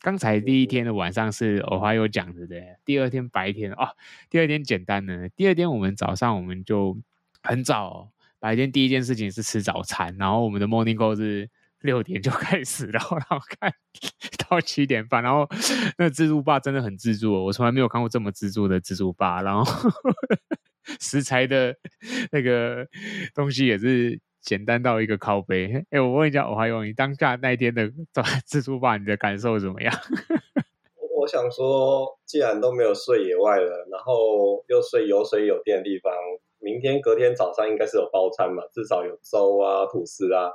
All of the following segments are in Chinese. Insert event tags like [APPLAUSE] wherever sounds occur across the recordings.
刚才第一天的晚上是欧花有讲的，对。第二天白天哦，第二天简单的。第二天我们早上我们就很早哦，白天第一件事情是吃早餐，然后我们的 morning call 是六点就 [LAUGHS] 开始，然后然后看到七点半，然后那自助吧真的很自助哦，我从来没有看过这么自助的自助吧，然后 [LAUGHS] 食材的那个东西也是。简单到一个靠背，哎、欸，我问一下，我还有你当下那一天的自助吧，你的感受怎么样？[LAUGHS] 我想说，既然都没有睡野外了，然后又睡有水有电的地方，明天隔天早上应该是有包餐嘛，至少有粥啊、吐司啊，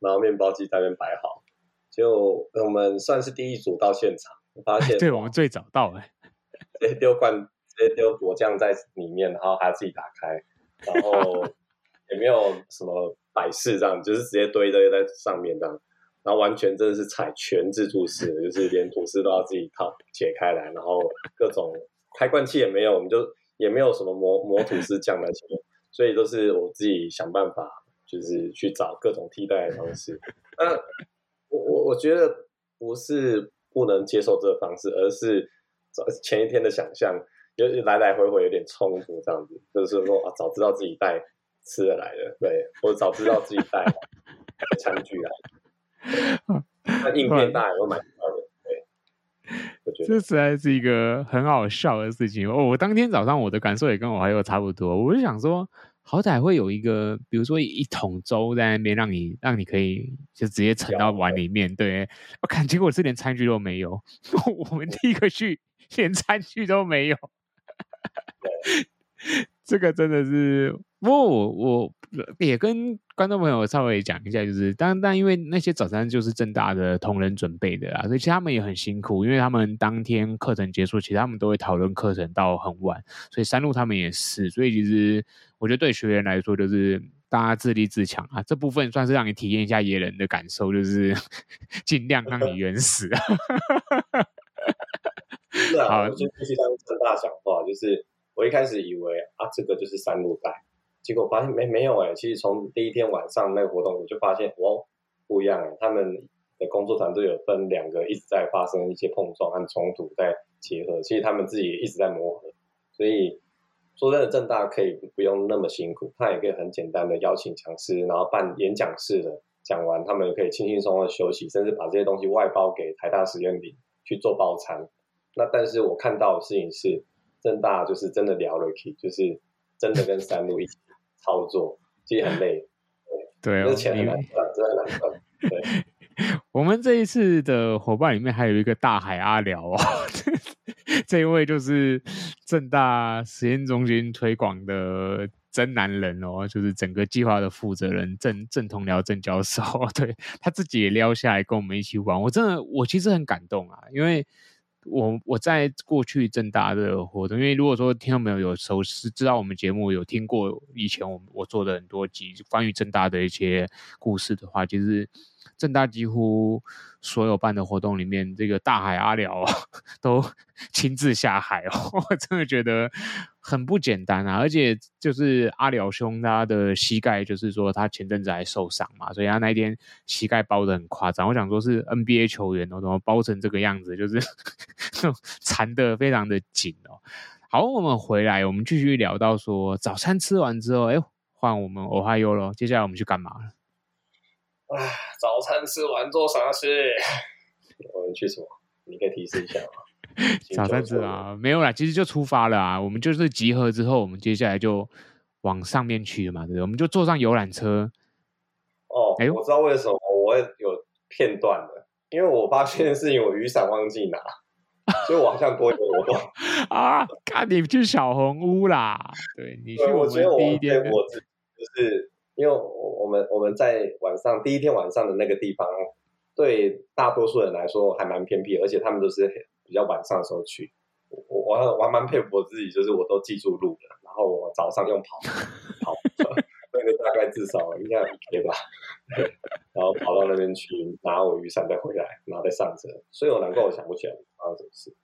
然后面包机在那边摆好。就我们算是第一组到现场，我发现，对，我们最早到哎，[LAUGHS] 直接丢罐，直接丢果酱在里面，然后还要自己打开，然后 [LAUGHS] 也没有什么。摆饰这样，就是直接堆堆在上面这样，然后完全真的是采全自助式的，就是连吐司都要自己套解开来，然后各种开罐器也没有，我们就也没有什么磨磨吐司酱那些，所以都是我自己想办法，就是去找各种替代的方式。那我我我觉得不是不能接受这个方式，而是前一天的想象就来来回回有点冲突这样子，就是说啊，早知道自己带。吃的来的，对，我早知道自己带餐具来，[LAUGHS] 那应变大也会买到的，对，我觉得这实在是一个很好笑的事情。哦，我当天早上我的感受也跟我还有差不多，我就想说，好歹会有一个，比如说一桶粥在那边，让你让你可以就直接盛到碗里面。对，我看结果是连餐具都没有，[LAUGHS] 我们第一个去连餐具都没有，[LAUGHS] 这个真的是。不过我我也跟观众朋友稍微讲一下，就是当当因为那些早餐就是正大的同仁准备的啊，所以其实他们也很辛苦，因为他们当天课程结束，其实他们都会讨论课程到很晚，所以山路他们也是，所以其实我觉得对学员来说，就是大家自立自强啊，这部分算是让你体验一下野人的感受，就是 [LAUGHS] 尽量让你原始。是啊，好我就必须当政大讲话，就是我一开始以为啊，这个就是山路带。结果发现没没有哎，其实从第一天晚上那个活动，我就发现哦不一样哎，他们的工作团队有分两个，一直在发生一些碰撞和冲突，在结合。其实他们自己也一直在磨合，所以说真的，正大可以不用那么辛苦，他也可以很简单的邀请讲师，然后办演讲式的讲完，他们也可以轻轻松松的休息，甚至把这些东西外包给台大实验林去做包餐。那但是我看到的事情是，正大就是真的聊了起，就是真的跟三路一起。操作其实很累，[LAUGHS] 对，对，钱很难赚，真的难赚。对，[LAUGHS] 我们这一次的伙伴里面还有一个大海阿寮哦，[LAUGHS] 这一位就是正大实验中心推广的真男人哦，就是整个计划的负责人郑郑同僚郑教授，对，他自己也撩下来跟我们一起玩，我真的我其实很感动啊，因为。我我在过去正大的活动，因为如果说听众朋友有熟悉知道我们节目有听过以前我我做的很多集关于正大的一些故事的话，其实正大几乎所有办的活动里面，这个大海阿寮 [LAUGHS] 都亲自下海哦，[LAUGHS] 我真的觉得。很不简单啊，而且就是阿辽兄他的膝盖，就是说他前阵子还受伤嘛，所以他那一天膝盖包得很夸张。我想说是 NBA 球员哦，怎么包成这个样子，就是 [LAUGHS] 缠得非常的紧哦。好，我们回来，我们继续聊到说早餐吃完之后，哎，换我们欧哈优喽。接下来我们去干嘛了？[SIGHS] 啊，早餐吃完做啥事？[LAUGHS] 我们去什么？你可以提示一下吗？[LAUGHS] 早餐吃啊，没有啦，其实就出发了啊。我们就是集合之后，我们接下来就往上面去了嘛，对不对？我们就坐上游览车。哦，哎呦，我知道为什么我会有片段的，因为我发现是因为我雨伞忘记拿，所以我好像多一个活动 [LAUGHS] 啊。看你去小红屋啦，对，你去我们第一天，我就是因为我们我们在晚上第一天晚上的那个地方，对大多数人来说还蛮偏僻，而且他们都是。比较晚上的时候去，我我我还蛮佩服我自己，就是我都记住路了，然后我早上用跑，[LAUGHS] 跑，[LAUGHS] 那个大概至少应该可以吧。然后跑到那边去拿我雨伞再回来，然后再上车。所以我难怪我想不起来发生什么事。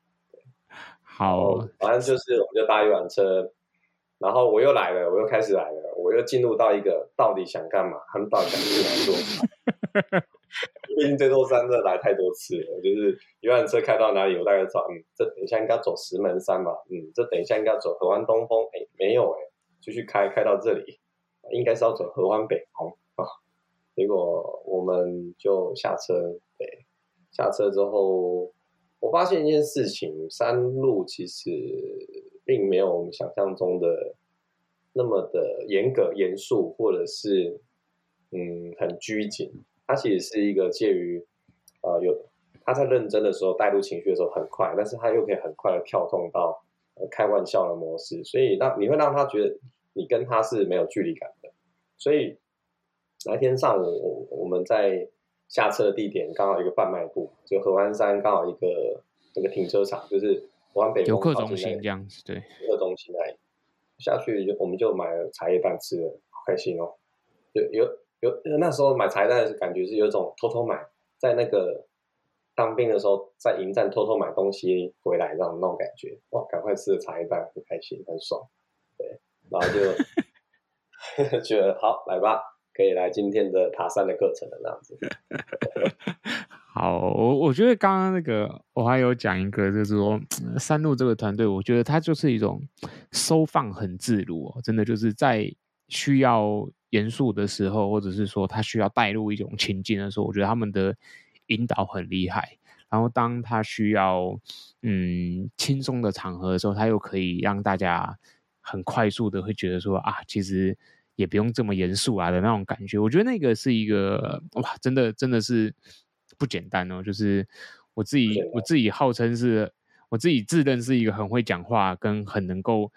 好，反正就是我们就搭一晚车，然后我又来了，我又开始来了，我又进入到一个到底想干嘛？他们到底想去哪做？毕竟这座山真的来太多次了，就是游览车开到哪里，我大概知道，嗯，这等一下应该走石门山吧，嗯，这等一下应该走合欢东峰，哎，没有哎，继续开开到这里，应该是要走合欢北峰啊。结果我们就下车，对，下车之后，我发现一件事情，山路其实并没有我们想象中的那么的严格严肃，或者是嗯很拘谨。它其实是一个介于，呃，有他在认真的时候带入情绪的时候很快，但是他又可以很快的跳动到开玩笑的模式，所以让你会让他觉得你跟他是没有距离感的。所以那天上午我我们在下车的地点刚好一个贩卖部，就合欢山刚好一个那个停车场，就是游客中心这样子，对，游客中心那里下去就我们就买了茶叶蛋吃了，好开心哦，有有。有那时候买茶叶蛋的感觉是有种偷偷买，在那个当兵的时候在营站偷偷买东西回来这样那种感觉，哇，赶快吃了茶叶蛋，很开心，很爽，对，然后就 [LAUGHS] [LAUGHS] 觉得好来吧，可以来今天的爬山的课程了这样子。[LAUGHS] 好，我我觉得刚刚那个我还有讲一个，就是说山路这个团队，我觉得它就是一种收放很自如哦，真的就是在需要。严肃的时候，或者是说他需要带入一种情境的时候，我觉得他们的引导很厉害。然后当他需要嗯轻松的场合的时候，他又可以让大家很快速的会觉得说啊，其实也不用这么严肃啊的那种感觉。我觉得那个是一个哇，真的真的是不简单哦。就是我自己我自己号称是我自己自认是一个很会讲话跟很能够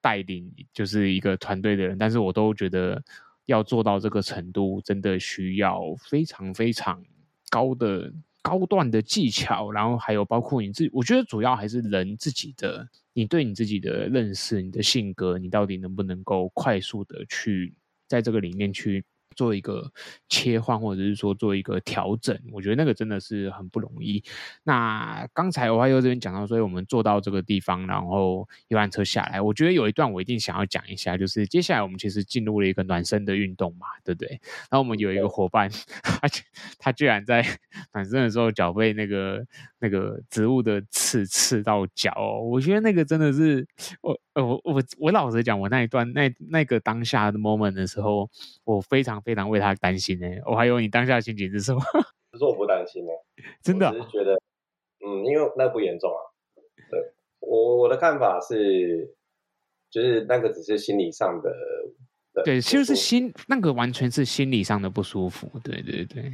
带领就是一个团队的人，但是我都觉得。要做到这个程度，真的需要非常非常高的高段的技巧，然后还有包括你自己，我觉得主要还是人自己的，你对你自己的认识，你的性格，你到底能不能够快速的去在这个里面去。做一个切换，或者是说做一个调整，我觉得那个真的是很不容易。那刚才我还有这边讲到，所以我们坐到这个地方，然后游览车下来，我觉得有一段我一定想要讲一下，就是接下来我们其实进入了一个暖身的运动嘛，对不对？然后我们有一个伙伴，他他居然在 [LAUGHS] 暖身的时候脚被那个那个植物的刺刺到脚哦，我觉得那个真的是我我我我老实讲，我那一段那那个当下的 moment 的时候，我非常。非常为他担心呢、欸，我还有你当下心情是什么？[LAUGHS] 可是我不担心呢、欸，真的、啊，只是觉得，嗯，因为那不严重啊。对，我我的看法是，就是那个只是心理上的，对，就是心那个完全是心理上的不舒服。对对对。对，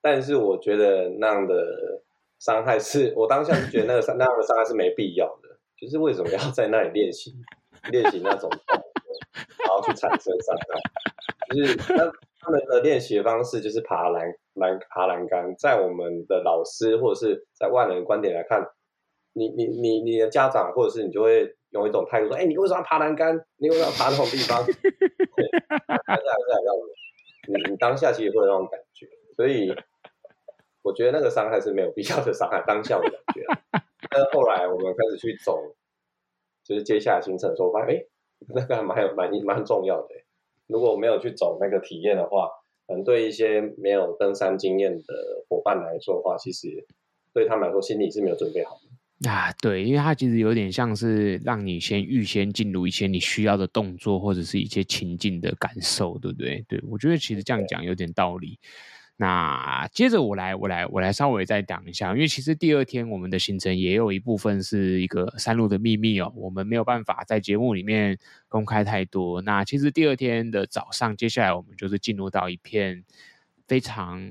但是我觉得那样的伤害是，我当下是觉得那个那样的伤害是没必要的。就是为什么要在那里练习练习那种，然后去产生伤害？就是那他们的练习的方式就是爬栏栏爬栏杆，在我们的老师或者是在外人的观点来看，你你你你的家长或者是你就会用一种态度说：“哎、欸，你为什么要爬栏杆？你为什么要爬那种地方？”对，还是还是还是你你当下其实会有那种感觉，所以我觉得那个伤害是没有必要的伤害，当下的感觉。[LAUGHS] 但是后来我们开始去走，就是接下来行程的时候，发现哎，[LAUGHS] 那个还蛮有蛮蛮重要的。如果没有去走那个体验的话，可能对一些没有登山经验的伙伴来说的话，其实对他们来说心里是没有准备好的啊。对，因为它其实有点像是让你先预先进入一些你需要的动作或者是一些情境的感受，对不对？对，我觉得其实这样讲有点道理。那接着我来，我来，我来稍微再讲一下，因为其实第二天我们的行程也有一部分是一个山路的秘密哦，我们没有办法在节目里面公开太多。那其实第二天的早上，接下来我们就是进入到一片非常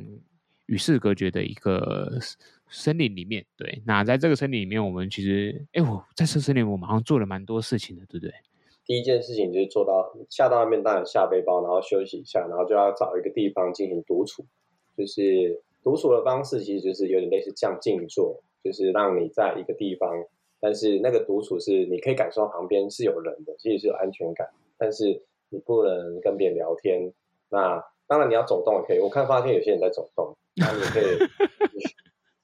与世隔绝的一个森林里面。对，那在这个森林里面，我们其实，哎，我在这森林，我们好像做了蛮多事情的，对不对？第一件事情就是做到下到那边，当然下背包，然后休息一下，然后就要找一个地方进行独处。就是独处的方式，其实就是有点类似像静坐，就是让你在一个地方，但是那个独处是你可以感受到旁边是有人的，其实是有安全感，但是你不能跟别人聊天。那当然你要走动也可以。我看发现有些人在走动，那你可以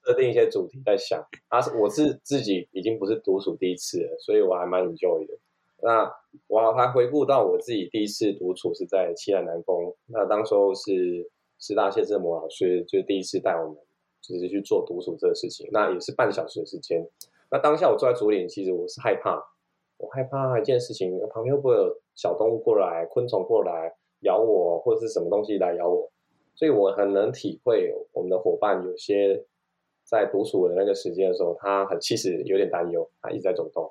设定一些主题在想。啊，我是自己已经不是独处第一次了，所以我还蛮 enjoy 的。那我还回顾到我自己第一次独处是在栖兰南峰，那当时候是师大谢志摩老师就是第一次带我们，就是去做独处这个事情。那也是半小时的时间。那当下我坐在竹林，其实我是害怕，我害怕一件事情，旁边会不会有小动物过来、昆虫过来咬我，或者是什么东西来咬我？所以我很能体会我们的伙伴有些在独处的那个时间的时候，他很其实有点担忧，他一直在走动。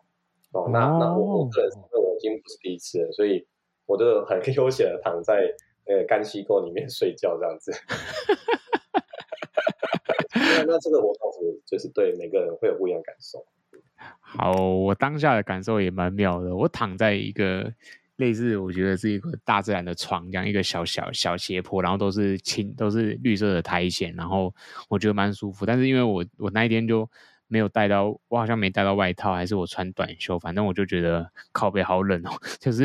哦，那那我我个人因为我已经不是第一次了，所以我就很 [LAUGHS] 悠闲的躺在呃干溪沟里面 [LAUGHS] 睡觉这样子。那那这个我倒是就是对每个人会有不一样的感受。好，我当下的感受也蛮妙的。我躺在一个类似我觉得是一个大自然的床这样，一个小小小斜坡，然后都是青都是绿色的苔藓，然后我觉得蛮舒服。但是因为我我那一天就。没有带到，我好像没带到外套，还是我穿短袖，反正我就觉得靠背好冷哦。[LAUGHS] 就是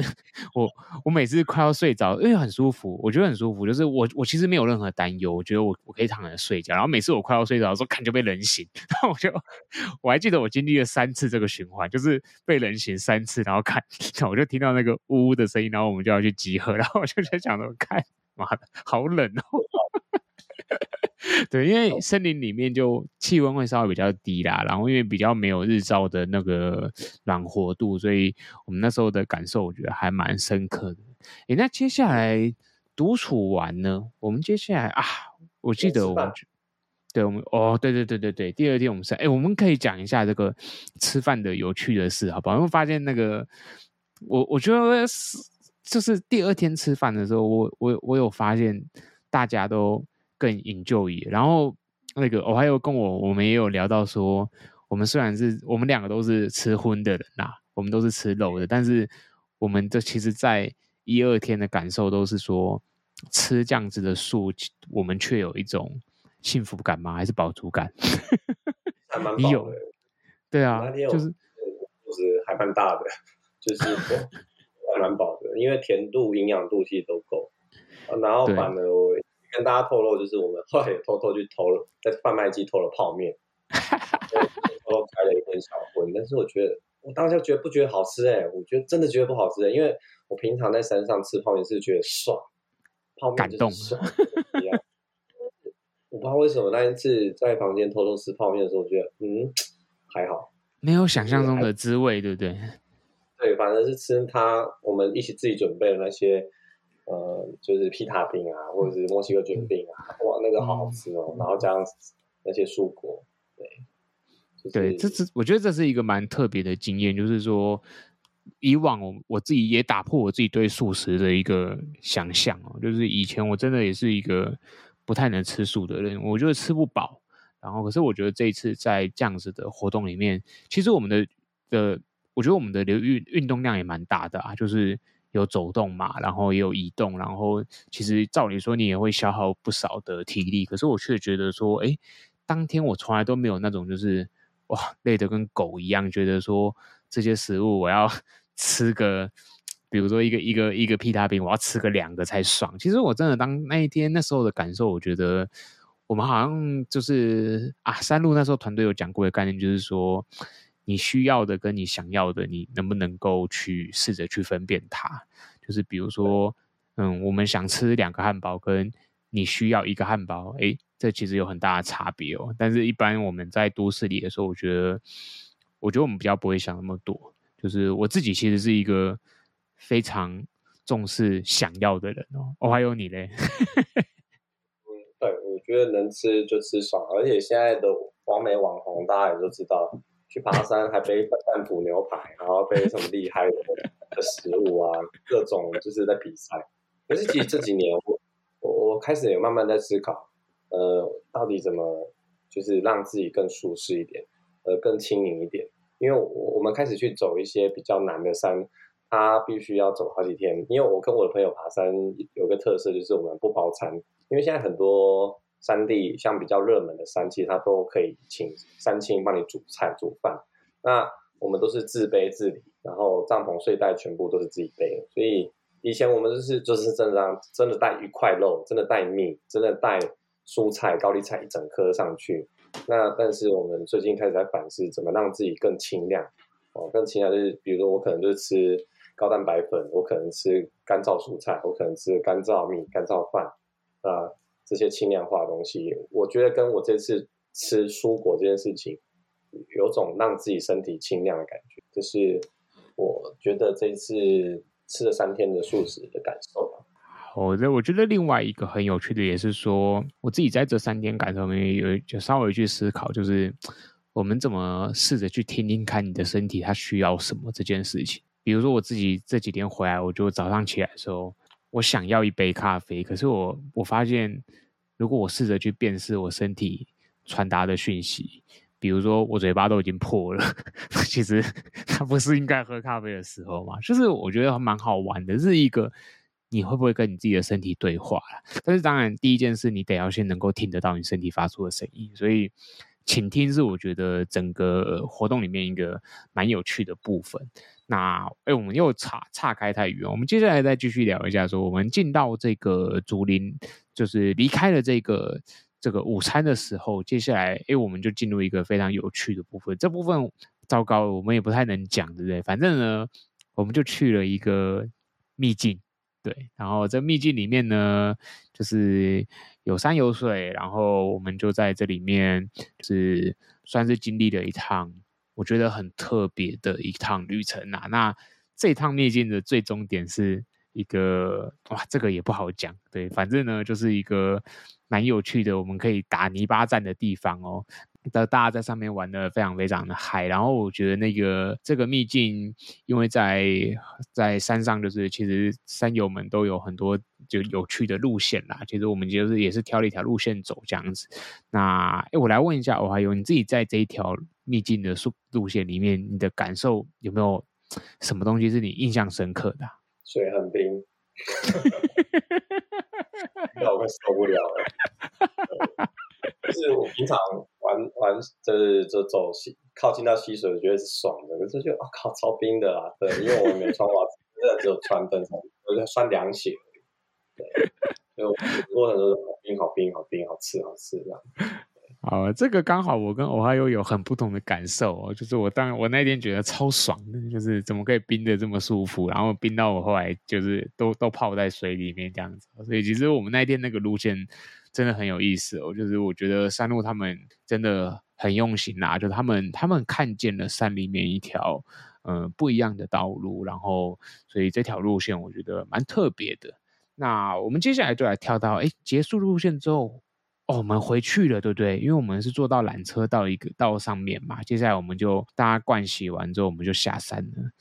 我，我每次快要睡着，因为很舒服，我觉得很舒服。就是我，我其实没有任何担忧，我觉得我我可以躺着睡觉。然后每次我快要睡着的时候，看就被冷醒。[LAUGHS] 然后我就我还记得我经历了三次这个循环，就是被冷醒三次，然后看，我就听到那个呜呜的声音，然后我们就要去集合。然后我就在想着，看，妈的，好冷哦。[LAUGHS] [LAUGHS] 对，因为森林里面就气温会稍微比较低啦，然后因为比较没有日照的那个暖和度，所以我们那时候的感受我觉得还蛮深刻的。诶，那接下来独处完呢？我们接下来啊，我记得我们，对，我们哦，对对对对对，第二天我们是哎，我们可以讲一下这个吃饭的有趣的事，好不好？因为发现那个我我觉得是就是第二天吃饭的时候，我我我有发现大家都。更 enjoy，然后那个我还有跟我我们也有聊到说，我们虽然是我们两个都是吃荤的人呐，我们都是吃肉的，但是我们这其实，在一二天的感受都是说，吃这样子的素，我们却有一种幸福感吗？还是饱足感？[LAUGHS] 还蛮饱的有，对啊，就是就是还蛮大的，就是 [LAUGHS] 还蛮饱的，因为甜度、营养度其实都够，然后反而我。跟大家透露，就是我们后来也偷偷去偷了，在贩卖机偷了泡面，[LAUGHS] 偷偷开了一点小荤。但是我觉得，我当时觉得不觉得好吃哎、欸，我觉得真的觉得不好吃哎、欸，因为我平常在山上吃泡面是觉得爽，泡面就是爽。一样我不知道为什么那一次在房间偷偷吃泡面的时候，我觉得嗯还好，没有想象中的滋味，对不对？对，反正是吃它，我们一起自己准备的那些。呃，就是皮塔饼啊，或者是墨西哥卷饼啊，哇，那个好好吃哦。嗯、然后加上那些蔬果，对，就是、对，这是我觉得这是一个蛮特别的经验，就是说以往我我自己也打破我自己对素食的一个想象哦，就是以前我真的也是一个不太能吃素的人，我觉得吃不饱。然后可是我觉得这一次在这样子的活动里面，其实我们的的，我觉得我们的流运运动量也蛮大的啊，就是。有走动嘛，然后也有移动，然后其实照理说你也会消耗不少的体力，可是我却觉得说，哎，当天我从来都没有那种就是哇累得跟狗一样，觉得说这些食物我要 [LAUGHS] 吃个，比如说一个一个一个披萨饼，我要吃个两个才爽。其实我真的当那一天那时候的感受，我觉得我们好像就是啊，山路那时候团队有讲过的概念，就是说。你需要的跟你想要的，你能不能够去试着去分辨它？就是比如说，嗯，我们想吃两个汉堡，跟你需要一个汉堡，诶，这其实有很大的差别哦。但是，一般我们在都市里的时候，我觉得，我觉得我们比较不会想那么多。就是我自己其实是一个非常重视想要的人哦。哦，还有你嘞？[LAUGHS] 嗯，对，我觉得能吃就吃爽，而且现在的网美网红，大家也都知道。去爬山还背蛋埔牛排，然后背什么厉害的食物啊，各种就是在比赛。可是其实这几年我我我开始也慢慢在思考，呃，到底怎么就是让自己更舒适一点，呃，更轻盈一点。因为我我们开始去走一些比较难的山，它必须要走好几天。因为我跟我的朋友爬山有个特色就是我们不包餐，因为现在很多。山地像比较热门的山，其实它都可以请山青帮你煮菜煮饭。那我们都是自备自理，然后帐篷睡袋全部都是自己背。所以以前我们就是就是真的，真的带一块肉，真的带米，真的带蔬菜、高丽菜一整颗上去。那但是我们最近开始在反思，怎么让自己更轻量哦，更轻量就是比如说我可能就是吃高蛋白粉，我可能吃干燥蔬菜，我可能吃干燥米、干燥饭啊，这些轻量化的东西，我觉得跟我这次吃蔬果这件事情，有种让自己身体轻量的感觉，就是我觉得这次吃了三天的素食的感受吧。我这我觉得另外一个很有趣的也是说，我自己在这三天感受里面有就稍微去思考，就是我们怎么试着去听听看你的身体它需要什么这件事情。比如说我自己这几天回来，我就早上起来的时候，我想要一杯咖啡，可是我我发现，如果我试着去辨识我身体传达的讯息。比如说，我嘴巴都已经破了，[LAUGHS] 其实它不是应该喝咖啡的时候嘛？就是我觉得蛮好玩的，是一个你会不会跟你自己的身体对话？但是当然，第一件事你得要先能够听得到你身体发出的声音，所以倾听是我觉得整个活动里面一个蛮有趣的部分。那哎，我们又岔岔开太远，我们接下来再继续聊一下，说我们进到这个竹林，就是离开了这个。这个午餐的时候，接下来，哎，我们就进入一个非常有趣的部分。这部分糟糕，我们也不太能讲，对不对？反正呢，我们就去了一个秘境，对。然后这秘境里面呢，就是有山有水，然后我们就在这里面，就是算是经历了一趟我觉得很特别的一趟旅程啊。那这趟秘境的最终点是一个，哇，这个也不好讲，对。反正呢，就是一个。蛮有趣的，我们可以打泥巴战的地方哦。大家在上面玩的非常非常的嗨。然后我觉得那个这个秘境，因为在在山上，就是其实山友们都有很多就有趣的路线啦。其实我们就是也是挑了一条路线走这样子。那哎，我来问一下，我还有你自己在这一条秘境的路路线里面，你的感受有没有什么东西是你印象深刻的？水很冰。[LAUGHS] 那我会受不了了。就是我平常玩玩，就是就走溪，靠近到溪水，我觉得是爽的。可是就我、哦、靠，超冰的啦。对，因为我没穿袜子，真的只有穿登山，我就穿凉鞋。对，所以我过程都是好冰，好冰，好冰，好吃，好吃这样。好，这个刚好我跟欧哈优有很不同的感受哦，就是我当我那天觉得超爽的，就是怎么可以冰得这么舒服，然后冰到我后来就是都都泡在水里面这样子，所以其实我们那天那个路线真的很有意思哦，就是我觉得山路他们真的很用心啦，就他们他们看见了山里面一条呃不一样的道路，然后所以这条路线我觉得蛮特别的。那我们接下来就来跳到哎结束路线之后。哦，我们回去了，对不对？因为我们是坐到缆车到一个到上面嘛。接下来我们就大家灌洗完之后，我们就下山了。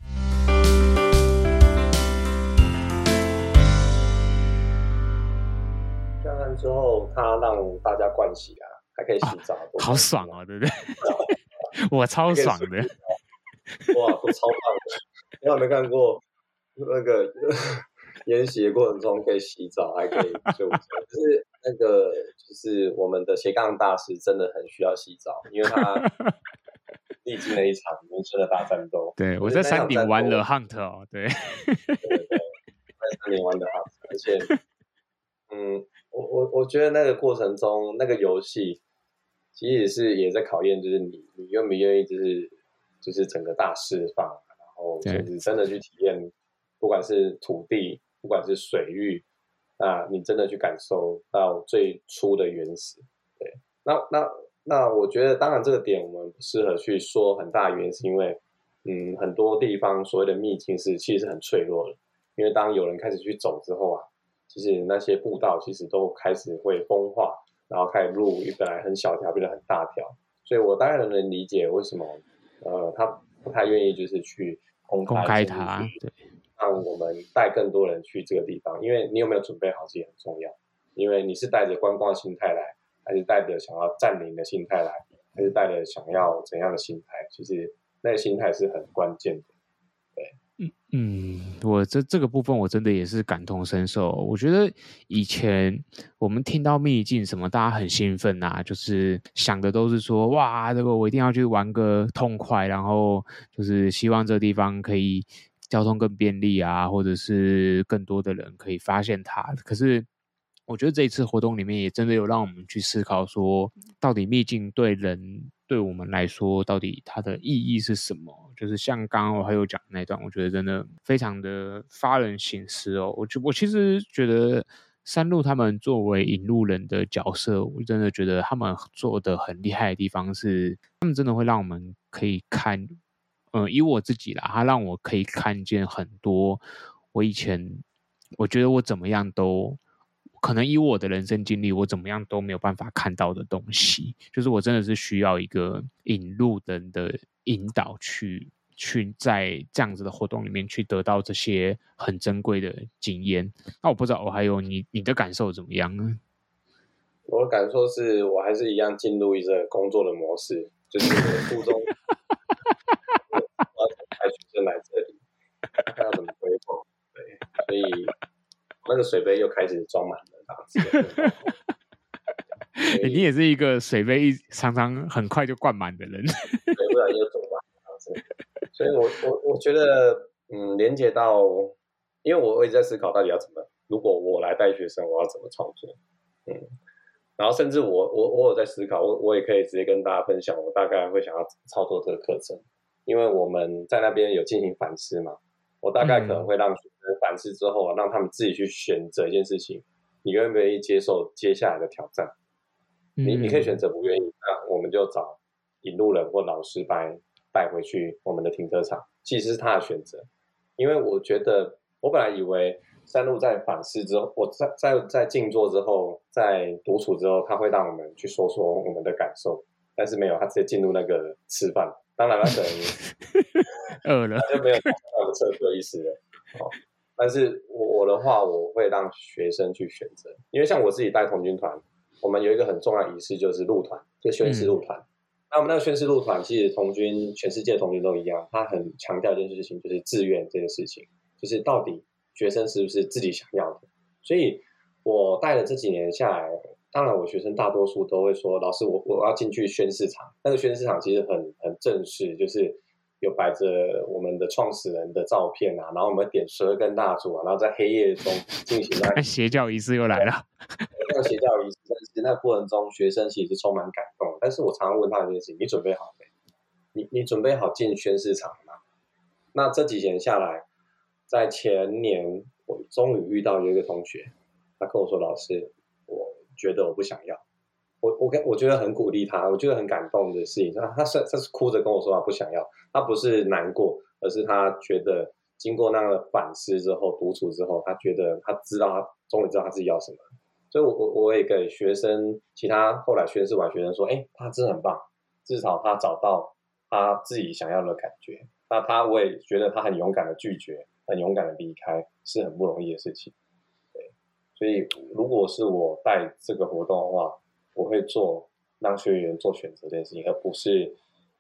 下山之后，他让大家灌洗啊，还可以洗澡，啊、好爽哦，对不对？[LAUGHS] 我超爽的，哇，我超棒的！你有没有看过那个研习的过程中可以洗澡，还可以 [LAUGHS] 就是。那个就是我们的斜杠大师，真的很需要洗澡，因为他 [LAUGHS] 历经了一场人生的大战斗。对，我在山顶玩了 Hunt 哦，对，对对对，在山顶玩的 Hunt，而且，[LAUGHS] 嗯，我我我觉得那个过程中，那个游戏其实也是也在考验，就是你你愿不愿意，就是就是整个大释放，然后就是真的去体验，不管是土地，不管是水域。啊你真的去感受到最初的原始，对，那那那我觉得，当然这个点我们不适合去说很大的原因，是因为，嗯，很多地方所谓的秘境是其实是很脆弱的，因为当有人开始去走之后啊，其实那些步道其实都开始会风化，然后开始路本来很小条变得很大条，所以我当然能理解为什么，呃，他不太愿意就是去公开，公开它，对。让我们带更多人去这个地方，因为你有没有准备好，自己很重要。因为你是带着观光心态来，还是带着想要占领的心态来，还是带着想要怎样的心态？其实那个心态是很关键的。对，嗯嗯，我这这个部分我真的也是感同身受。我觉得以前我们听到秘境什么，大家很兴奋啊，就是想的都是说，哇，这个我一定要去玩个痛快，然后就是希望这个地方可以。交通更便利啊，或者是更多的人可以发现它。可是，我觉得这一次活动里面也真的有让我们去思考说，到底秘境对人对我们来说，到底它的意义是什么？就是像刚刚我还有讲那段，我觉得真的非常的发人省思哦。我就我其实觉得山路他们作为引路人的角色，我真的觉得他们做的很厉害的地方是，他们真的会让我们可以看。嗯，以我自己啦，他让我可以看见很多我以前我觉得我怎么样都可能以我的人生经历，我怎么样都没有办法看到的东西。就是我真的是需要一个引路人的引导去，去在这样子的活动里面去得到这些很珍贵的经验。那我不知道，我还有你你的感受怎么样呢？我的感受是我还是一样进入一个工作的模式，就是我初衷。看要怎么规划。对，所以那个水杯又开始装满了，[LAUGHS] 你也是一个水杯一常常很快就灌满的人，[LAUGHS] 对，不然就走吧。所以我我我觉得，嗯，连接到，因为我我一直在思考到底要怎么，如果我来带学生，我要怎么操作？嗯，然后甚至我我我有在思考，我我也可以直接跟大家分享，我大概会想要操作这个课程。因为我们在那边有进行反思嘛，我大概可能会让学生反思之后，让他们自己去选择一件事情，你愿不愿意接受接下来的挑战？你你可以选择不愿意，那我们就找引路人或老师把带回去我们的停车场，其实是他的选择。因为我觉得，我本来以为山路在反思之后，我在在在静坐之后，在独处之后，他会让我们去说说我们的感受，但是没有，他直接进入那个吃饭。当然了，可能 [LAUGHS] 饿了就没有上厕所的意思了。但是我我的话，我会让学生去选择，因为像我自己带童军团，我们有一个很重要仪式，就是入团，就宣誓入团。那我们那个宣誓入团，其实童军全世界童军都一样，他很强调一件事情，就是自愿这件事情，就是到底学生是不是自己想要的。所以我带了这几年下来。当然，我学生大多数都会说：“老师，我我要进去宣誓场。”那个宣誓场其实很很正式，就是有摆着我们的创始人的照片啊，然后我们点十二根蜡烛啊，然后在黑夜中进行那 [LAUGHS] 邪教仪式又来了。[LAUGHS] 那个邪教仪式，但是那过程中，学生其实是充满感动。但是我常常问他一件事情：“你准备好没？你你准备好进宣誓场吗？”那这几年下来，在前年我终于遇到有一个同学，他跟我说：“老师。”我觉得我不想要，我我跟我觉得很鼓励他，我觉得很感动的事情。他他是他是哭着跟我说他不想要，他不是难过，而是他觉得经过那个反思之后，独处之后，他觉得他知道他终于知道他自己要什么。所以我，我我也给学生，其他后来宣誓完学生说，哎，他真的很棒，至少他找到他自己想要的感觉。那他我也觉得他很勇敢的拒绝，很勇敢的离开，是很不容易的事情。对所以，如果是我带这个活动的话，我会做让学员做选择这件事情，而不是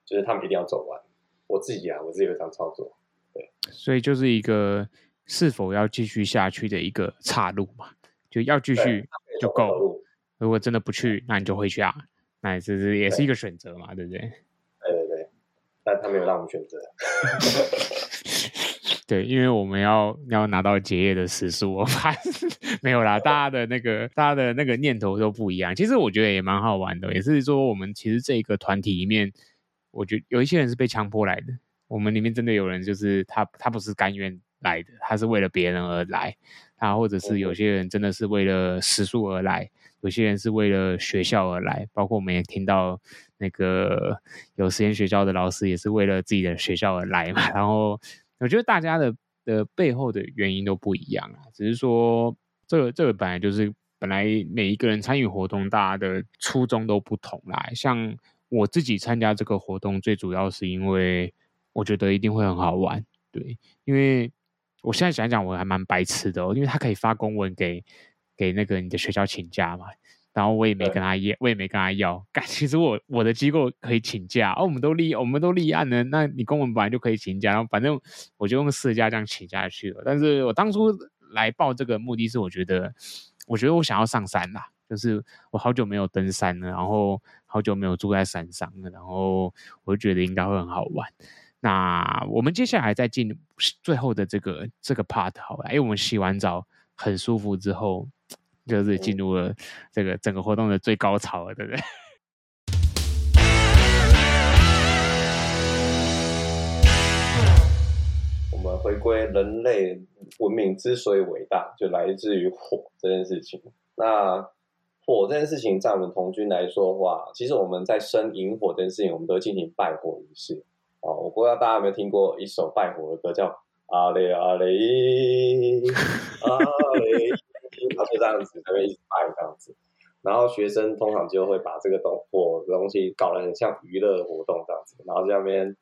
就是他们一定要走完。我自己啊，我自己会这样操作。对，所以就是一个是否要继续下去的一个岔路嘛，就要继续就够。如果真的不去，那你就回去啊，那也是也是一个选择嘛，对，对不对？对对对，但他没有让我们选择。[LAUGHS] 对，因为我们要要拿到结业的时数，我怕 [LAUGHS] 没有啦。大家的那个大家的那个念头都不一样。其实我觉得也蛮好玩的，也是说我们其实这个团体里面，我觉得有一些人是被强迫来的。我们里面真的有人就是他他不是甘愿来的，他是为了别人而来。他或者是有些人真的是为了时数而来，有些人是为了学校而来。包括我们也听到那个有实验学校的老师也是为了自己的学校而来嘛，然后。我觉得大家的的背后的原因都不一样啊，只是说这个这个本来就是本来每一个人参与活动，大家的初衷都不同啦。像我自己参加这个活动，最主要是因为我觉得一定会很好玩，对，因为我现在想想我还蛮白痴的哦，因为他可以发公文给给那个你的学校请假嘛。然后我也没跟他要，我也没跟他要。干，[LAUGHS] 其实我我的机构可以请假，哦，我们都立，我们都立案了。那你公文本来就可以请假，然后反正我就用事假这样请下去了。但是我当初来报这个目的是，我觉得，我觉得我想要上山啦，就是我好久没有登山了，然后好久没有住在山上了，然后我就觉得应该会很好玩。那我们接下来再进最后的这个这个 part 好了，因为我们洗完澡很舒服之后，就是进入了这个整个活动的最高潮了，对不对？[LAUGHS] 我们回归人类文明之所以伟大，就来自于火这件事情。那火这件事情，在我们童军来说的话，其实我们在生引火这件事情，我们都会进行拜火仪式。哦，我不知道大家有没有听过一首拜火的歌，叫阿雷阿雷阿雷，他就这样子，他们一直拜这样子。然后学生通常就会把这个东火的东西搞得很像娱乐活动这样子，然后在那边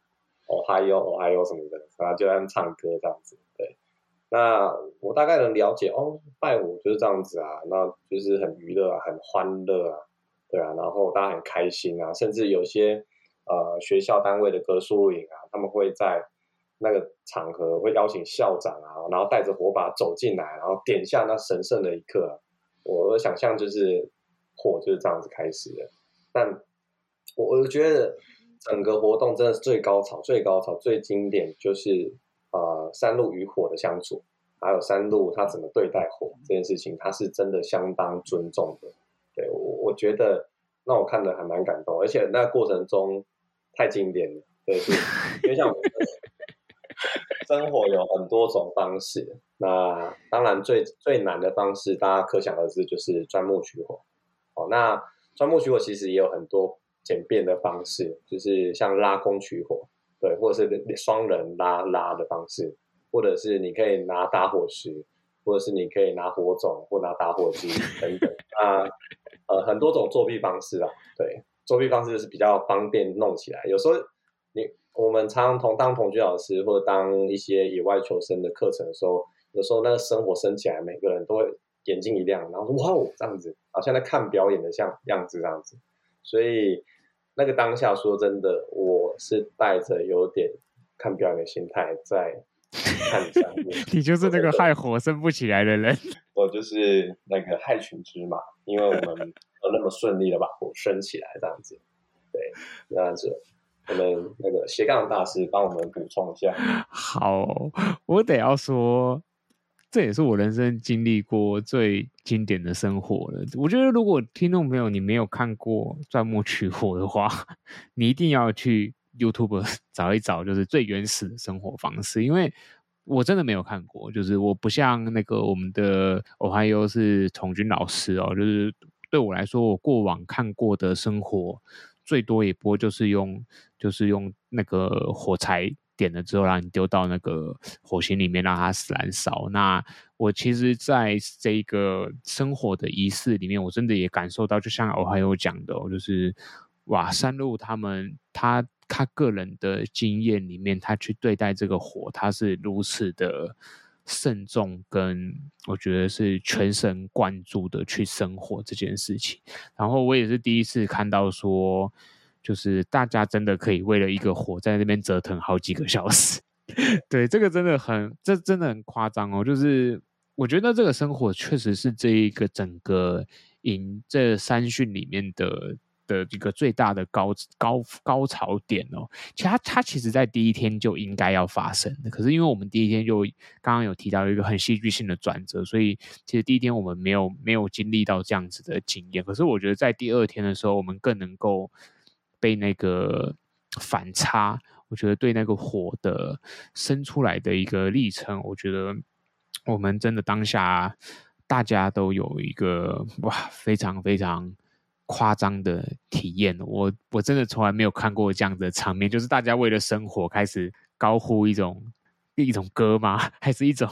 哦嗨哟哦嗨哟什么的，然后就在那唱歌这样子。对，那我大概能了解哦，拜火就是这样子啊，那就是很娱乐啊，很欢乐啊，对啊，然后大家很开心啊，甚至有些。呃，学校单位的歌数露营啊，他们会在那个场合会邀请校长啊，然后带着火把走进来，然后点下那神圣的一刻。我想象就是火就是这样子开始的。但我我觉得整个活动真的是最高潮、最高潮、最经典，就是呃山路与火的相处，还有山路他怎么对待火这件事情，他是真的相当尊重的。对，我我觉得让我看的还蛮感动，而且那过程中。太经典了，对，是，因为像我 [LAUGHS] 生活有很多种方式，那当然最最难的方式，大家可想而知，就是钻木取火。哦，那钻木取火其实也有很多简便的方式，就是像拉弓取火，对，或者是双人拉拉的方式，或者是你可以拿打火石，或者是你可以拿火种或拿打火机等等，[LAUGHS] 那，呃，很多种作弊方式啊，对。作弊方式就是比较方便弄起来。有时候你我们常常同当童军老师或者当一些野外求生的课程的时候，有时候那个生火升起来，每个人都会眼睛一亮，然后说哇哦这样子，好像在看表演的像样子这样子。所以那个当下说真的，我是带着有点看表演的心态在看上面。[LAUGHS] 你就是那个害火升不起来的人。[LAUGHS] 我就是那个害群之马，因为我们。那么顺利的把火升起来，这样子，对，那样子，我们那个斜杠大师帮我们补充一下。好，我得要说，这也是我人生经历过最经典的生活了。我觉得，如果听众朋友你没有看过钻木取火的话，[LAUGHS] 你一定要去 YouTube 找一找，就是最原始的生活方式，因为我真的没有看过。就是我不像那个我们的 Ohio 是童军老师哦，就是。对我来说，我过往看过的生活最多也不过就是用，就是用那个火柴点了之后，让你丢到那个火星里面，让它燃烧。那我其实在这个生火的仪式里面，我真的也感受到，就像我还有讲的，就是哇，山路他们他他个人的经验里面，他去对待这个火，他是如此的。慎重跟我觉得是全神贯注的去生活这件事情，然后我也是第一次看到说，就是大家真的可以为了一个火在那边折腾好几个小时，[LAUGHS] 对，这个真的很，这真的很夸张哦。就是我觉得这个生活确实是这一个整个营这三训里面的。的一个最大的高高高潮点哦，其实它它其实在第一天就应该要发生的，可是因为我们第一天就刚刚有提到一个很戏剧性的转折，所以其实第一天我们没有没有经历到这样子的经验。可是我觉得在第二天的时候，我们更能够被那个反差，我觉得对那个火的生出来的一个历程，我觉得我们真的当下大家都有一个哇，非常非常。夸张的体验，我我真的从来没有看过这样的场面，就是大家为了生火开始高呼一种一种歌吗？[LAUGHS] 还是一种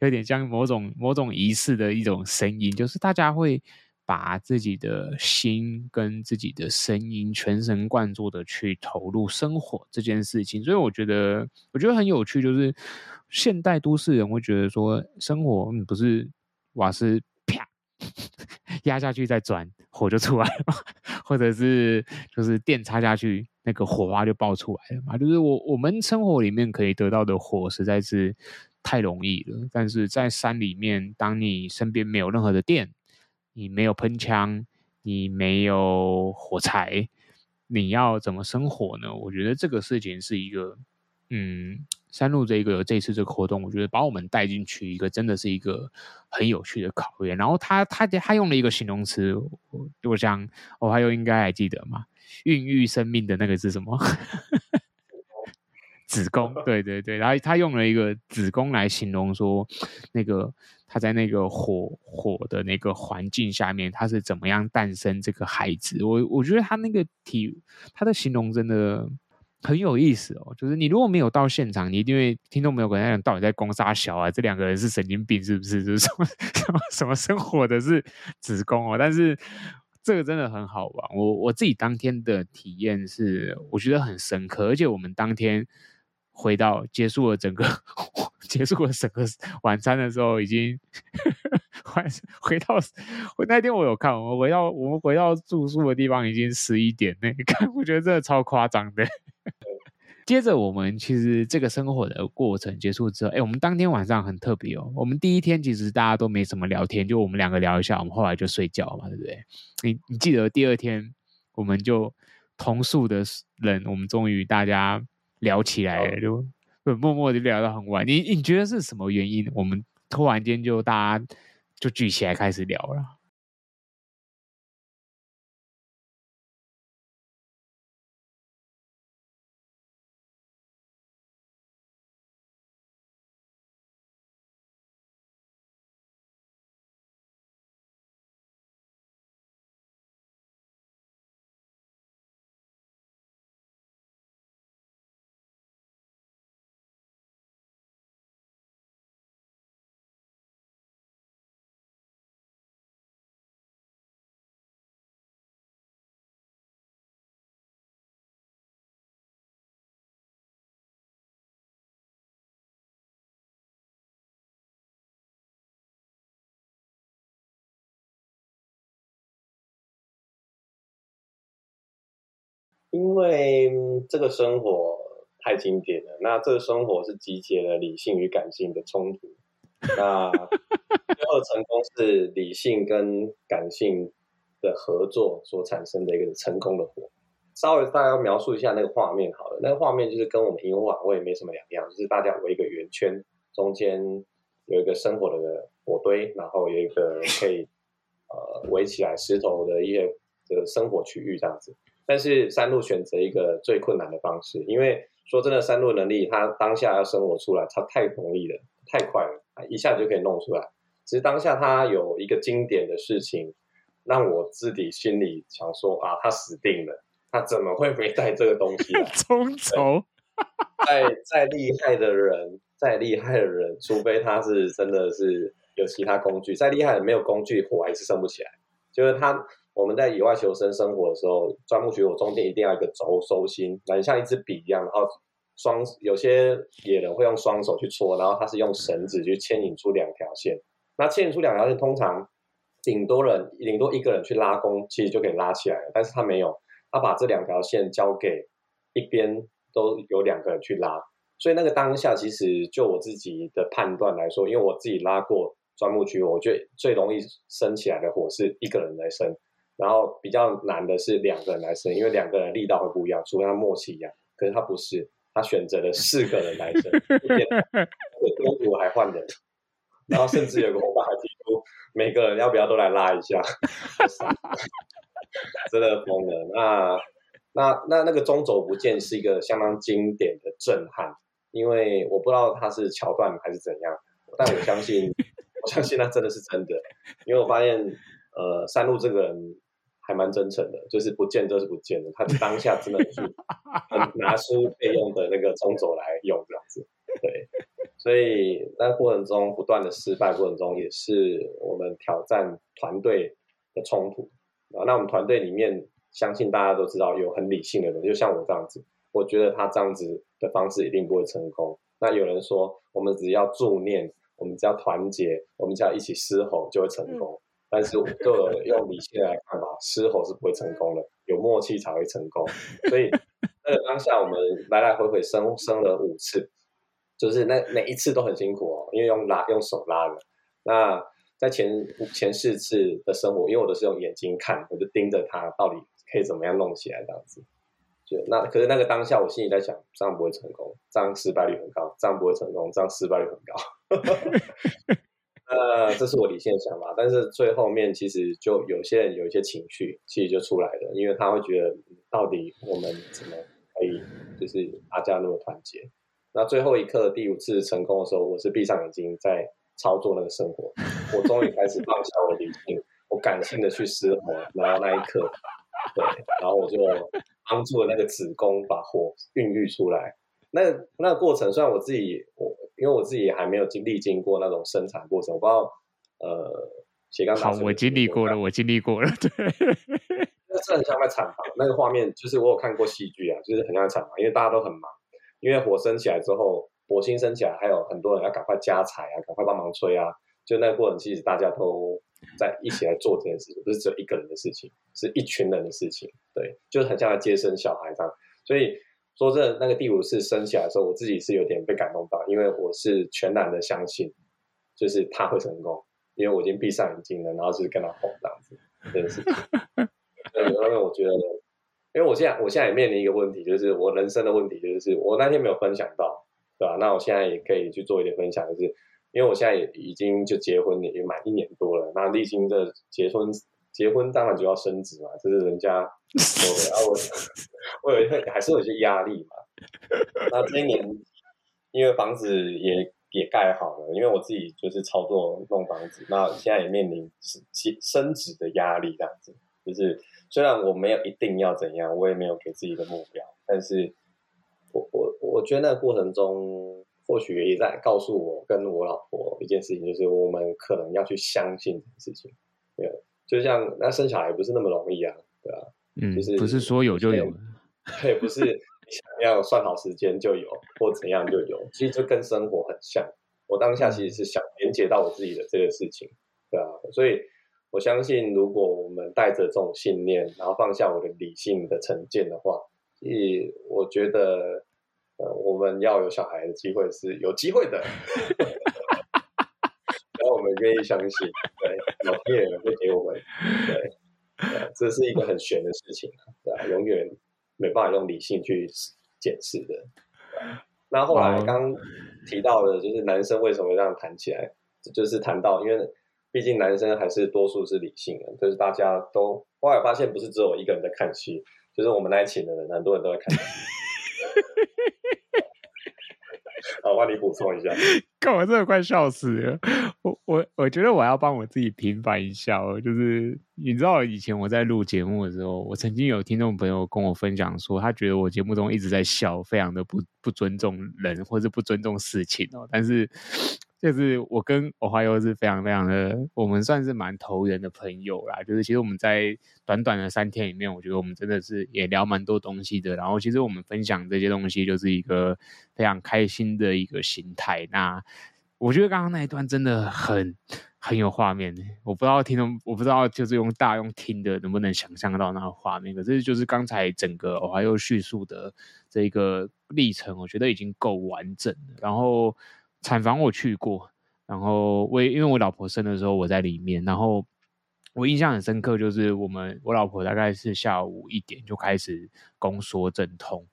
有点像某种某种仪式的一种声音？就是大家会把自己的心跟自己的声音全神贯注的去投入生火这件事情，所以我觉得我觉得很有趣，就是现代都市人会觉得说生活不是瓦斯 [LAUGHS] 压下去再转。火就出来了，[LAUGHS] 或者是就是电插下去，那个火花就爆出来了嘛。就是我我们生活里面可以得到的火实在是太容易了，但是在山里面，当你身边没有任何的电，你没有喷枪，你没有火柴，你要怎么生火呢？我觉得这个事情是一个嗯，山路这一个这一次这个活动，我觉得把我们带进去一个真的是一个很有趣的考验。然后他他他用了一个形容词，我我想我还有应该还记得吗？孕育生命的那个是什么？子宫，对对对，然后他用了一个子宫来形容说，那个他在那个火火的那个环境下面，他是怎么样诞生这个孩子。我我觉得他那个体，他的形容真的很有意思哦。就是你如果没有到现场，你一定会听众没有可能到底在攻杀小啊，这两个人是神经病是不是？就 [LAUGHS] 是什么什么什么生活的是子宫哦，但是。这个真的很好玩，我我自己当天的体验是我觉得很深刻，而且我们当天回到结束了整个 [LAUGHS] 结束了整个晚餐的时候，已经回 [LAUGHS] 回到我那天我有看，我们回到我们回到住宿的地方已经十一点，那看我觉得真的超夸张的。[LAUGHS] 接着，我们其实这个生活的过程结束之后，哎，我们当天晚上很特别哦。我们第一天其实大家都没什么聊天，就我们两个聊一下，我们后来就睡觉嘛，对不对？你你记得第二天我们就同宿的人，我们终于大家聊起来了，就默默的聊到很晚。你你觉得是什么原因？我们突然间就大家就聚起来开始聊了。因为这个生活太经典了，那这个生活是集结了理性与感性的冲突，那最后成功是理性跟感性的合作所产生的一个成功的火。稍微大家描述一下那个画面好了，那个画面就是跟我们营火晚会没什么两样，就是大家围一个圆圈，中间有一个生火的火堆，然后有一个可以呃围起来石头的一些这个生火区域这样子。但是山路选择一个最困难的方式，因为说真的，山路能力他当下要生活出来，他太容易了，太快了，一下就可以弄出来。其实当下他有一个经典的事情，让我自己心里想说啊，他死定了，他怎么会没带这个东西来？中轴，再再厉害的人，再厉害的人，除非他是真的是有其他工具，再厉害的没有工具，火还是生不起来。就是他。我们在野外求生生活的时候，钻木取火中间一定要一个轴收心，那像一支笔一样，然后双有些野人会用双手去搓，然后他是用绳子去牵引出两条线。那牵引出两条线，通常顶多人顶多一个人去拉弓，其实就可以拉起来了。但是他没有，他把这两条线交给一边都有两个人去拉，所以那个当下其实就我自己的判断来说，因为我自己拉过钻木取火，我觉得最容易升起来的火是一个人来升。然后比较难的是两个人来生，因为两个人力道会不一样，除非他默契一样。可是他不是，他选择了四个人来生，比中途还换人，然后甚至有个伙伴还提出，每个人要不要都来拉一下，[LAUGHS] 真的疯了。那那那那个中轴不见是一个相当经典的震撼，因为我不知道他是桥段还是怎样，但我相信，我相信那真的是真的，因为我发现，呃，山路这个人。还蛮真诚的，就是不见就是不见的。他当下真的是 [LAUGHS] 拿出备用的那个中轴来用这样子，对。所以在过程中不断的失败过程中，也是我们挑战团队的冲突啊。那我们团队里面，相信大家都知道有很理性的人，就像我这样子，我觉得他这样子的方式一定不会成功。那有人说，我们只要助念，我们只要团结，我们只要一起嘶吼就会成功。嗯但是，我个用理性来看吧，嘶吼是不会成功的，有默契才会成功。所以，那个当下我们来来回回生生了五次，就是那每一次都很辛苦哦，因为用拉用手拉的。那在前前四次的生活，因为我都是用眼睛看，我就盯着它到底可以怎么样弄起来这样子。就那可是那个当下，我心里在想，这样不会成功，这样失败率很高，这样不会成功，这样失败率很高。[LAUGHS] 呃，这是我理性的想法，但是最后面其实就有些人有一些情绪，其实就出来了，因为他会觉得到底我们怎么可以就是大家那么团结？那最后一刻第五次成功的时候，我是闭上眼睛在操作那个生活，我终于开始放下我理性，我感性的去失活，然后那一刻，对，然后我就帮助了那个子宫把火孕育出来。那那个过程，虽然我自己我。因为我自己还没有经历经过那种生产过程，我不知道，呃，斜杠。好，我经历过了，我经历过了，对。[LAUGHS] 那是很像在产房，那个画面就是我有看过戏剧啊，就是很像在产房，因为大家都很忙，因为火升起来之后，火星升起来，还有很多人要赶快加柴啊，赶快帮忙吹啊，就那个过程，其实大家都在一起来做这件事情，不是只有一个人的事情，是一群人的事情，对，就是很像在接生小孩这样，所以。说真的，那个第五次升起来的时候，我自己是有点被感动到，因为我是全然的相信，就是他会成功，因为我已经闭上眼睛了，然后就是跟他吼这样子，这件事情。对，因为我觉得，因为我现在我现在也面临一个问题，就是我人生的问题，就是我那天没有分享到，对吧？那我现在也可以去做一点分享，就是因为我现在也已经就结婚也满一年多了，那历经这结婚。结婚当然就要升职嘛，这是人家。然后我，我有还是有一些压力嘛。[LAUGHS] 那今年因为房子也也盖好了，因为我自己就是操作弄房子，那现在也面临升升值的压力，这样子。就是虽然我没有一定要怎样，我也没有给自己的目标，但是我我我觉得那个过程中，或许也在告诉我跟我老婆一件事情，就是我们可能要去相信这件事情，没有。就像那生小孩不是那么容易啊，对吧？嗯，就是不是说有就有，[LAUGHS] 对，不是你想要算好时间就有，或怎样就有，其实就跟生活很像。我当下其实是想连接到我自己的这个事情，对啊，所以我相信，如果我们带着这种信念，然后放下我的理性的成见的话，所以我觉得，呃，我们要有小孩的机会是有机会的。[LAUGHS] 然后我们愿意相信，对，老天爷会给我们，对，这是一个很玄的事情，对啊，永远没办法用理性去解释的。那后来刚提到的，就是男生为什么会这样谈起来，就是谈到，因为毕竟男生还是多数是理性的，就是大家都后来发现，不是只有我一个人在看戏，就是我们那一群的人，很多人都在看戏。[LAUGHS] 好，帮你补充一下。[LAUGHS] 看我真的快笑死了。我我我觉得我要帮我自己平反一下哦。就是你知道，以前我在录节目的时候，我曾经有听众朋友跟我分享说，他觉得我节目中一直在笑，非常的不不尊重人，或是不尊重事情哦。但是。就是我跟欧华优是非常非常的，我们算是蛮投缘的朋友啦。就是其实我们在短短的三天里面，我觉得我们真的是也聊蛮多东西的。然后其实我们分享这些东西，就是一个非常开心的一个心态。那我觉得刚刚那一段真的很很有画面。我不知道听众，我不知道就是用大用听的能不能想象到那个画面。可是就是刚才整个欧华优叙述的这个历程，我觉得已经够完整了。然后。产房我去过，然后我因为我老婆生的时候我在里面，然后我印象很深刻，就是我们我老婆大概是下午一点就开始宫缩阵痛，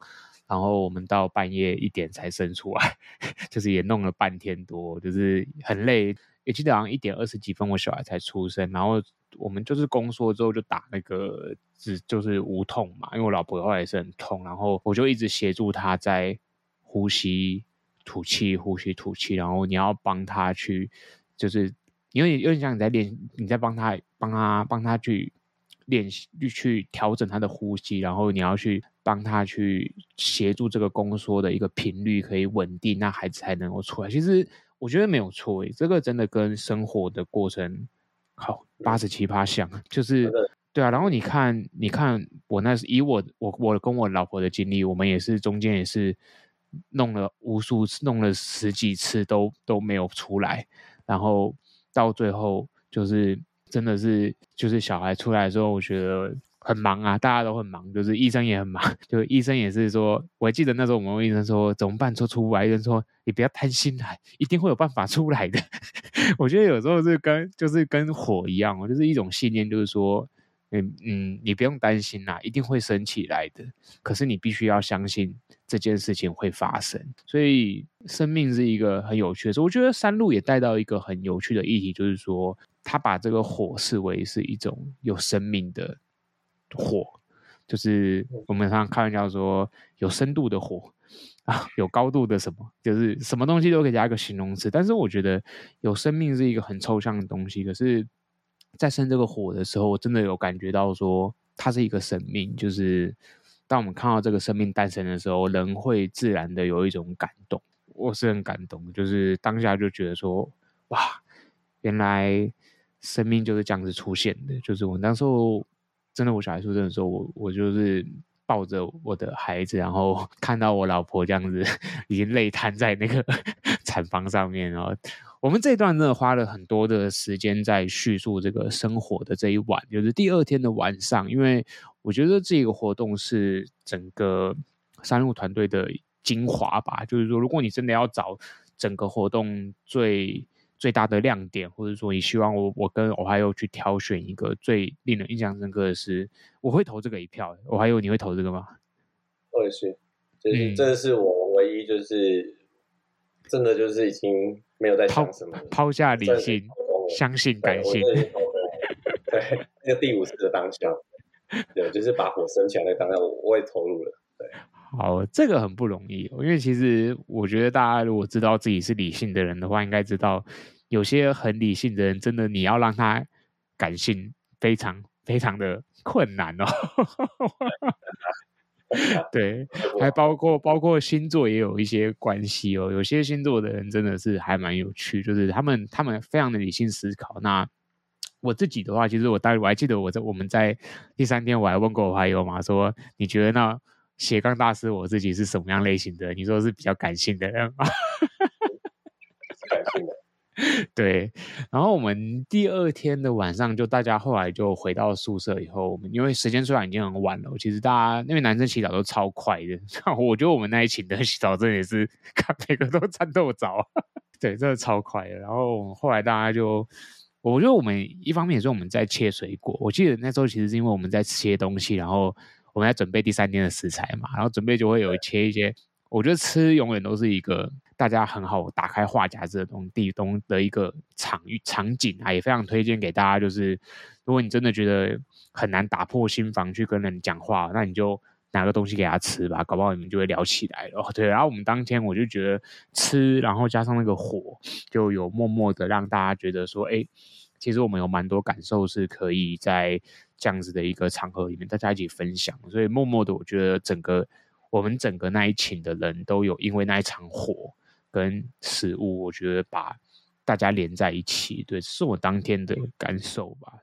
然后我们到半夜一点才生出来，[LAUGHS] 就是也弄了半天多，就是很累，也记得好像一点二十几分我小孩才出生，然后我们就是宫缩之后就打那个只就是无痛嘛，因为我老婆后来也是很痛，然后我就一直协助她在呼吸。吐气，呼吸，吐气，然后你要帮他去，就是因为有点像你在练，你在帮他，帮他，帮他去练习，去调整他的呼吸，然后你要去帮他去协助这个宫缩的一个频率可以稳定，那孩子才能够出来。其实我觉得没有错诶，这个真的跟生活的过程好八十七八像，就是对啊。然后你看，你看我那是以我我我跟我老婆的经历，我们也是中间也是。弄了无数次，弄了十几次都都没有出来，然后到最后就是真的是就是小孩出来的时候，我觉得很忙啊，大家都很忙，就是医生也很忙，[LAUGHS] 就医生也是说，我记得那时候我们医生说怎么办，说出不来，医生说你不要贪心来，一定会有办法出来的。[LAUGHS] 我觉得有时候是跟就是跟火一样，就是一种信念，就是说嗯嗯，你不用担心啦，一定会升起来的。可是你必须要相信这件事情会发生。所以生命是一个很有趣的事。我觉得山路也带到一个很有趣的议题，就是说他把这个火视为是一种有生命的火，就是我们常常开玩笑说有深度的火啊，有高度的什么，就是什么东西都可以加一个形容词。但是我觉得有生命是一个很抽象的东西，可是。在生这个火的时候，我真的有感觉到说，它是一个生命。就是当我们看到这个生命诞生的时候，人会自然的有一种感动。我是很感动，就是当下就觉得说，哇，原来生命就是这样子出现的。就是我那时候真的，我小孩出生的时候，我我就是抱着我的孩子，然后看到我老婆这样子 [LAUGHS] 已经累瘫在那个产房上面，啊。我们这一段真的花了很多的时间在叙述这个生活的这一晚，就是第二天的晚上。因为我觉得这个活动是整个山路团队的精华吧。就是说，如果你真的要找整个活动最最大的亮点，或者说你希望我我跟 Ohio 去挑选一个最令人印象深刻的是，我会投这个一票。Ohio，你会投这个吗？我也是，就是这是我唯一就是真的就是已经。没有在想什么，抛下理性，相信感性。对，那个第五次的当下，对，就是把火升起来的当下，我我也投入了。对，好，这个很不容易，因为其实我觉得大家如果知道自己是理性的人的话，应该知道有些很理性的人，真的你要让他感性，非常非常的困难哦。[LAUGHS] [LAUGHS] 对，还包括包括星座也有一些关系哦。有些星座的人真的是还蛮有趣，就是他们他们非常的理性思考。那我自己的话，其实我当时我还记得我在我们在第三天我还问过我还有嘛，说你觉得那斜杠大师我自己是什么样类型的？你说是比较感性的人吗？[LAUGHS] 感性的。[LAUGHS] 对，然后我们第二天的晚上，就大家后来就回到宿舍以后，我们因为时间虽然已经很晚了，其实大家那边男生洗澡都超快的，[LAUGHS] 我觉得我们那一群的洗澡真的也是看每个都战斗着，[LAUGHS] 对，真的超快的。然后后来大家就，我觉得我们一方面也是我们在切水果，我记得那时候其实是因为我们在切东西，然后我们在准备第三天的食材嘛，然后准备就会有切一些，我觉得吃永远都是一个。大家很好打开话匣子的东地东的一个场域场景啊，也非常推荐给大家。就是如果你真的觉得很难打破心防去跟人讲话，那你就拿个东西给他吃吧，搞不好你们就会聊起来了。[LAUGHS] 对，然后我们当天我就觉得吃，然后加上那个火，就有默默的让大家觉得说，哎，其实我们有蛮多感受是可以在这样子的一个场合里面大家一起分享。所以默默的，我觉得整个我们整个那一群的人都有因为那一场火。跟食物，我觉得把大家连在一起，对，是我当天的感受吧。